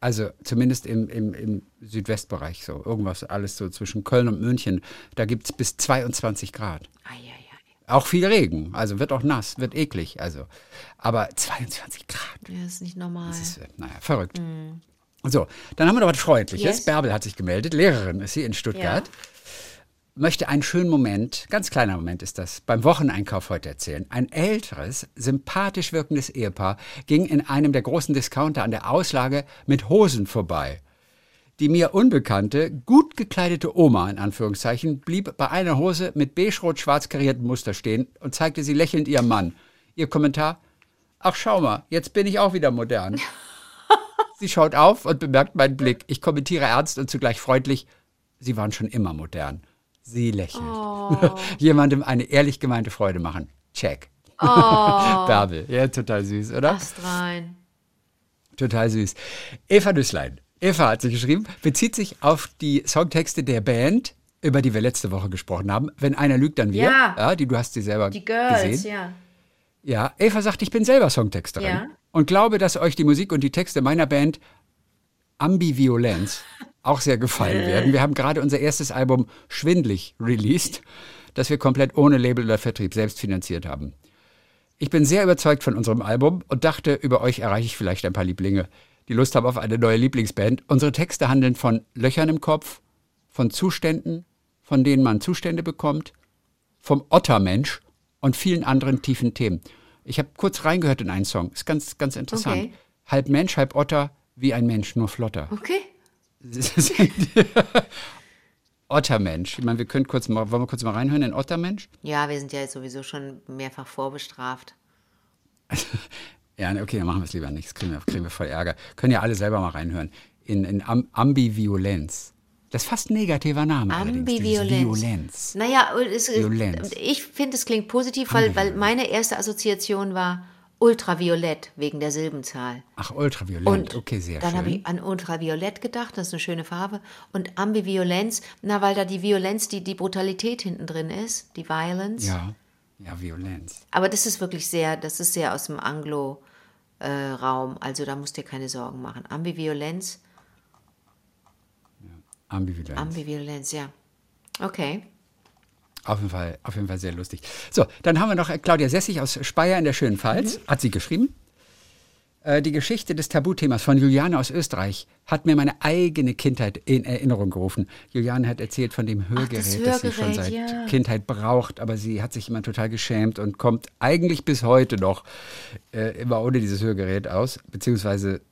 Also zumindest im, im, im Südwestbereich so. Irgendwas alles so zwischen Köln und München. Da gibt es bis 22 Grad. Eieiei. Auch viel Regen. Also wird auch nass, wird eklig. Also. Aber 22 Grad. Ja, das ist nicht normal. Das ist, äh, naja, verrückt. So, dann haben wir noch was Freundliches. Yes. Bärbel hat sich gemeldet. Lehrerin ist sie in Stuttgart. Möchte einen schönen Moment, ganz kleiner Moment ist das, beim Wocheneinkauf heute erzählen. Ein älteres, sympathisch wirkendes Ehepaar ging in einem der großen Discounter an der Auslage mit Hosen vorbei. Die mir unbekannte, gut gekleidete Oma, in Anführungszeichen, blieb bei einer Hose mit beige-rot-schwarz kariertem Muster stehen und zeigte sie lächelnd ihrem Mann. Ihr Kommentar, ach schau mal, jetzt bin ich auch wieder modern. Sie schaut auf und bemerkt meinen Blick. Ich kommentiere ernst und zugleich freundlich, Sie waren schon immer modern. Sie lächelt. Jemandem eine ehrlich gemeinte Freude machen. Check. Bärbel. Ja, total süß, oder? Ast rein. Total süß. Eva Düsslein. Eva hat sie geschrieben, bezieht sich auf die Songtexte der Band, über die wir letzte Woche gesprochen haben. Wenn einer lügt, dann wir. Ja. die du hast sie selber Die Girls, gesehen. ja. Ja, Eva sagt, ich bin selber Songtexterin Ja. und glaube, dass euch die Musik und die Texte meiner Band Ambiviolenz auch sehr gefallen werden. Wir haben gerade unser erstes Album Schwindlig released, das wir komplett ohne Label oder Vertrieb selbst finanziert haben. Ich bin sehr überzeugt von unserem Album und dachte, über euch erreiche ich vielleicht ein paar Lieblinge, die Lust haben auf eine neue Lieblingsband. Unsere Texte handeln von Löchern im Kopf, von Zuständen, von denen man Zustände bekommt, vom Ottermensch und vielen anderen tiefen Themen. Ich habe kurz reingehört in einen Song. Ist ganz, ganz interessant. Okay. Halb Mensch, halb Otter, wie ein Mensch, nur flotter. Okay. Ottermensch. Ich meine, wir können kurz mal, wollen wir kurz mal reinhören in Ottermensch? Ja, wir sind ja jetzt sowieso schon mehrfach vorbestraft. Ja, ne, okay, dann machen wir es lieber nicht. Das kriegen wir, kriegen wir voll Ärger. Können ja alle selber mal reinhören. In, in Am Ambiviolenz. Das ist fast ein negativer Name. Violenz. Naja, es, Violenz. ich finde, es klingt positiv, weil, weil meine erste Assoziation war ultraviolett wegen der Silbenzahl. Ach, ultraviolent. Und okay, sehr dann schön. habe ich an Ultraviolett gedacht, das ist eine schöne Farbe. Und Ambiviolenz, na, weil da die Violenz, die, die Brutalität hinten drin ist, die Violence. ja, ja, Violenz. Aber das ist wirklich sehr, das ist sehr aus dem Anglo, äh, Raum. Also da musst du dir keine Sorgen machen. Ambiviolenz, Ambivalenz. Ambiviolenz, ja. Okay. Auf jeden, Fall, auf jeden Fall sehr lustig. So, dann haben wir noch äh, Claudia Sessig aus Speyer in der schönen Pfalz. Hat sie geschrieben. Äh, Die Geschichte des Tabuthemas von Juliane aus Österreich hat mir meine eigene Kindheit in Erinnerung gerufen. Juliane hat erzählt von dem Hörgerät, das, sie schon Hörgerät, seit ja. Kindheit braucht, aber sie hat sich immer total geschämt und kommt eigentlich bis heute noch äh, immer ohne dieses Hörgerät aus, beziehungsweise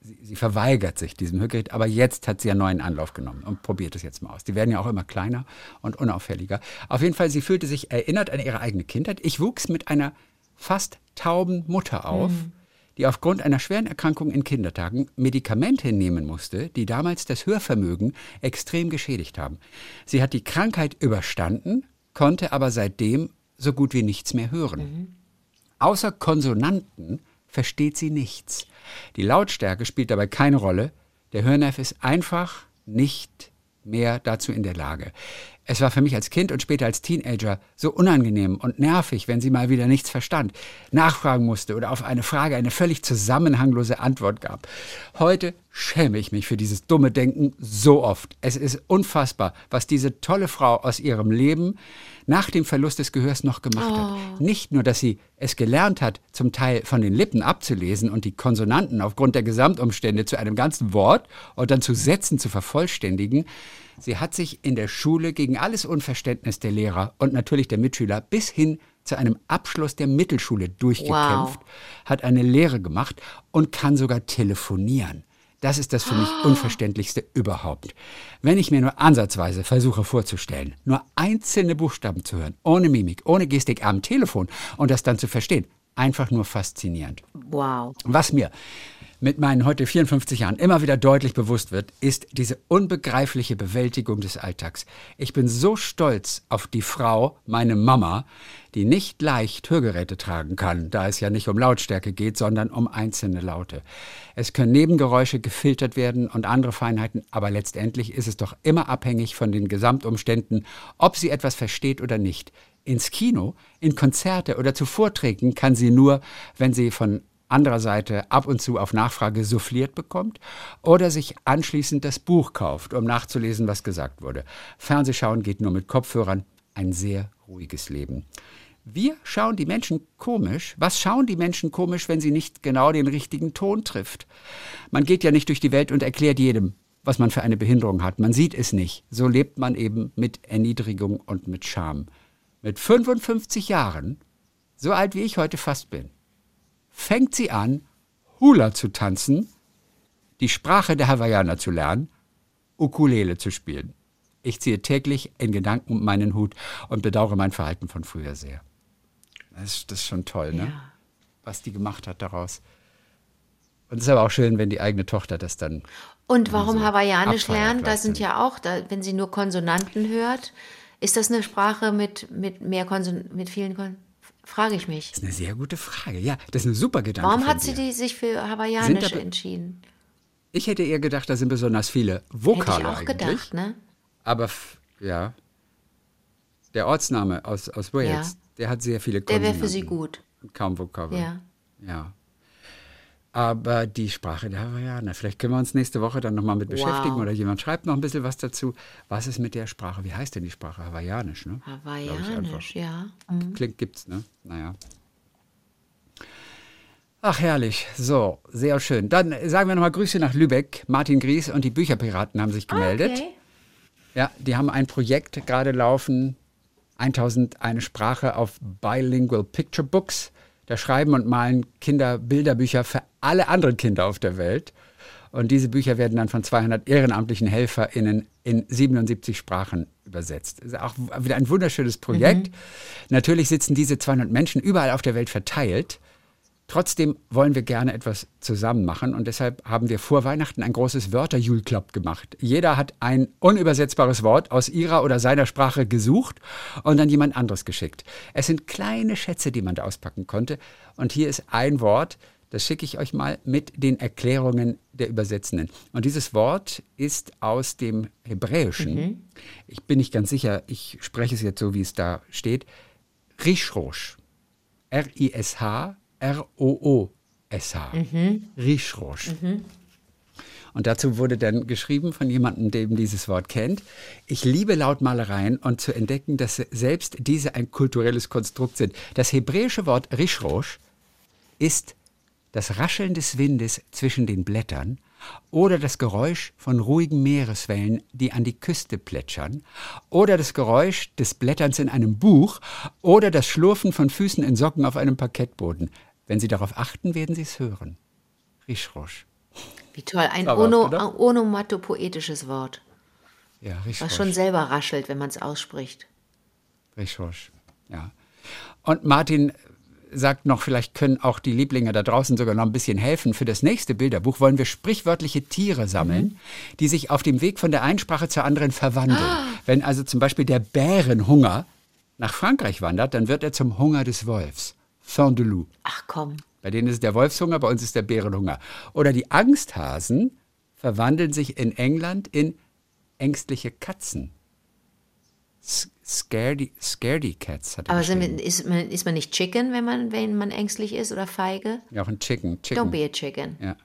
sie, sie verweigert sich diesem Hörgerät, aber jetzt hat sie einen neuen Anlauf genommen und probiert es jetzt mal aus. Die werden ja auch immer kleiner und unauffälliger. Auf jeden Fall, sie fühlte sich erinnert an ihre eigene Kindheit. Ich wuchs mit einer fast tauben Mutter auf, die aufgrund einer schweren Erkrankung in Kindertagen Medikamente nehmen musste, die damals das Hörvermögen extrem geschädigt haben. Sie hat die Krankheit überstanden, konnte aber seitdem so gut wie nichts mehr hören. Außer Konsonanten versteht sie nichts. Die Lautstärke spielt dabei keine Rolle. Der Hörnerv ist einfach nicht mehr dazu in der Lage. Es war für mich als Kind und später als Teenager so unangenehm und nervig, wenn sie mal wieder nichts verstand, nachfragen musste oder auf eine Frage eine völlig zusammenhanglose Antwort gab. Heute schäme ich mich für dieses dumme Denken so oft. Es ist unfassbar, was diese tolle Frau aus ihrem Leben nach dem Verlust des Gehörs noch gemacht hat. Nicht nur, dass sie es gelernt hat, zum Teil von den Lippen abzulesen und die Konsonanten aufgrund der Gesamtumstände zu einem ganzen Wort und dann zu Sätzen zu vervollständigen, sie hat sich in der Schule gegen alles Unverständnis der Lehrer und natürlich der Mitschüler bis hin zu einem Abschluss der Mittelschule durchgekämpft, hat eine Lehre gemacht und kann sogar telefonieren. Das ist das für mich Unverständlichste überhaupt. Wenn ich mir nur ansatzweise versuche vorzustellen, nur einzelne Buchstaben zu hören, ohne Mimik, ohne Gestik am Telefon und das dann zu verstehen, einfach nur faszinierend. Wow. Was mir mit meinen heute 54 Jahren immer wieder deutlich bewusst wird, ist diese unbegreifliche Bewältigung des Alltags. Ich bin so stolz auf die Frau, meine Mama, die nicht leicht Hörgeräte tragen kann, da es ja nicht um Lautstärke geht, sondern um einzelne Laute. Es können Nebengeräusche gefiltert werden und andere Feinheiten, aber letztendlich ist es doch immer abhängig von den Gesamtumständen, ob sie etwas versteht oder nicht. Ins Kino, in Konzerte oder zu Vorträgen kann sie nur, wenn sie von anderer Seite ab und zu auf Nachfrage souffliert bekommt oder sich anschließend das Buch kauft, um nachzulesen, was gesagt wurde. Fernsehschauen geht nur mit Kopfhörern. Ein sehr ruhiges Leben. Wir schauen die Menschen komisch. Was schauen die Menschen komisch, wenn sie nicht genau den richtigen Ton trifft? Man geht ja nicht durch die Welt und erklärt jedem, was man für eine Behinderung hat. Man sieht es nicht. So lebt man eben mit Erniedrigung und mit Scham. Mit 55 Jahren, so alt wie ich heute fast bin, fängt sie an, Hula zu tanzen, die Sprache der Hawaiianer zu lernen, Ukulele zu spielen. Ich ziehe täglich in Gedanken meinen Hut und bedauere mein Verhalten von früher sehr. Das ist, das ist schon toll, ne? Ja. Was die gemacht hat daraus. Und es ist aber auch schön, wenn die eigene Tochter das dann. Und warum so Hawaiianisch lernen? Da weißt sind ja auch, da, wenn sie nur Konsonanten hört, ist das eine Sprache mit, mit mehr Konson mit vielen Kon Frage ich mich. Das ist eine sehr gute Frage. Ja, das ist eine super Gedanke. Warum hat sie die sich für Hawaiianisch Sind aber- entschieden? Ich hätte eher gedacht, da sind besonders viele Hätte ich Vokale auch eigentlich. gedacht, ne? Aber ja, der Ortsname aus, aus Wales, Ja. der hat sehr viele Der wäre Konsonanten. für sie gut. Und kaum Vokabeln. Ja. Ja. Aber die Sprache der Hawaiianer, vielleicht können wir uns nächste Woche dann nochmal mit Wow. beschäftigen oder jemand schreibt noch ein bisschen was dazu. Was ist mit der Sprache? Wie heißt denn die Sprache? Hawaiianisch, ne? Hawaiianisch, ja. Mhm. Klingt gibt's, ne? Naja. Ach, herrlich. So, sehr schön. Dann sagen wir nochmal Grüße nach Lübeck. Martin Gries und die Bücherpiraten haben sich gemeldet. Okay. Ja, die haben ein Projekt gerade laufen, 1000 eine Sprache auf Bilingual Picture Books. Da schreiben und malen Kinder Bilderbücher für alle anderen Kinder auf der Welt. Und diese Bücher werden dann von 200 ehrenamtlichen HelferInnen in 77 Sprachen übersetzt. Das ist auch wieder ein wunderschönes Projekt. Natürlich sitzen diese 200 Menschen überall auf der Welt verteilt. Trotzdem wollen wir gerne etwas zusammen machen und deshalb haben wir vor Weihnachten ein großes Wörter-Jule-Club gemacht. Jeder hat ein unübersetzbares Wort aus ihrer oder seiner Sprache gesucht und dann jemand anderes geschickt. Es sind kleine Schätze, die man da auspacken konnte und hier ist ein Wort, das schicke ich euch mal mit den Erklärungen der Übersetzenden. Und dieses Wort ist aus dem Hebräischen. Ich bin nicht ganz sicher, ich spreche es jetzt so, wie es da steht. Rishrosh. R-I-S-H-R-O-O-S-H. Rischrosch. Und dazu wurde dann geschrieben von jemandem, der eben dieses Wort kennt. Ich liebe Lautmalereien und zu entdecken, dass selbst diese ein kulturelles Konstrukt sind. Das hebräische Wort Rischrosch ist das Rascheln des Windes zwischen den Blättern oder das Geräusch von ruhigen Meereswellen, die an die Küste plätschern, oder das Geräusch des Blätterns in einem Buch oder das Schlurfen von Füßen in Socken auf einem Parkettboden. Wenn Sie darauf achten, werden Sie es hören. Rischrosch. Wie toll, ein ono, onomatopoetisches Wort, Ja, was Rischrosch. schon selber raschelt, wenn man es ausspricht. Rischrosch. Ja. Und Martin sagt noch, vielleicht können auch die Lieblinge da draußen sogar noch ein bisschen helfen. Für das nächste Bilderbuch wollen wir sprichwörtliche Tiere sammeln, die sich auf dem Weg von der einen Sprache zur anderen verwandeln. Wenn also zum Beispiel der Bärenhunger nach Frankreich wandert, dann wird er zum Hunger des Wolfs. Fin de loup. Ach komm. Bei denen ist es der Wolfshunger, bei uns ist der Bärenhunger. Oder die Angsthasen verwandeln sich in England in ängstliche Katzen. Scaredy, scaredy Cats hat er Aber wir- ist, man, ist man nicht Chicken, wenn man, wenn man ängstlich ist oder feige? Ja, auch ein Chicken. Chicken. Don't be a Chicken. Ja.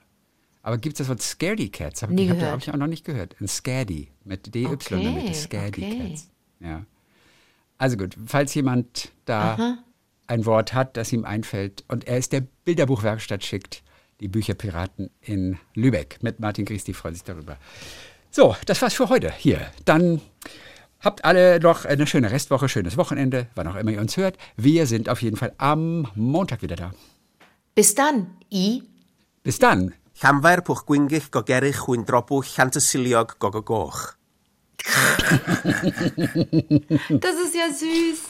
Aber gibt es das Wort Scaredy Cats? Hab, Nie hab- gehört. habe ich auch noch nicht gehört. Ein Scady mit DY Okay, Mitte. Scady okay. Cats. Ja. Also gut, falls jemand da ein Wort hat, das ihm einfällt und er es der Bilderbuchwerkstatt schickt, die Bücherpiraten in Lübeck mit Martin Gries, die freuen sich darüber. So, das war's für heute hier. Dann habt alle noch eine schöne Restwoche, schönes Wochenende, wann auch immer ihr uns hört. Wir sind auf jeden Fall am Montag wieder da. Bis dann, I. Bis dann. Llanfair pwch gwyngyll gogerich chwyndrobw llantysiliog gogogoch. Das ist ja süß.